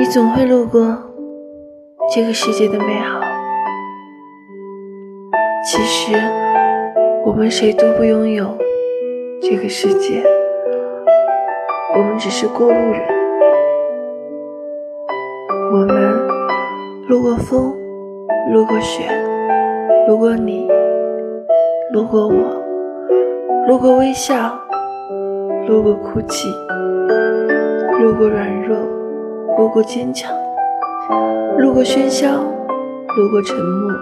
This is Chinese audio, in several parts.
你总会路过这个世界的美好。其实，我们谁都不拥有这个世界，我们只是过路人。我们路过风，路过雪，路过你，路过我，路过微笑，路过哭泣，路过软弱，路过坚强，路过喧嚣，路过沉默，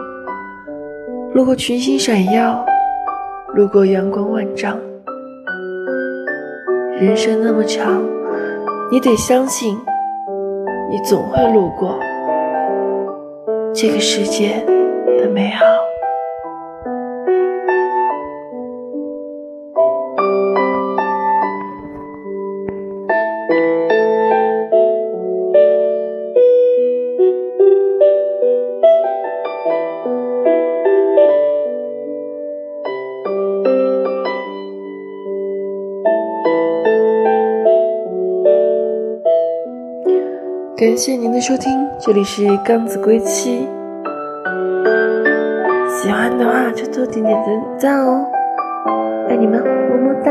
路过群星闪耀，路过阳光万丈。人生那么长，你得相信。你总会路过这个世界的美好。感谢您的收听，这里是刚子归期。喜欢的话就多点点赞赞哦，爱你们，么么哒。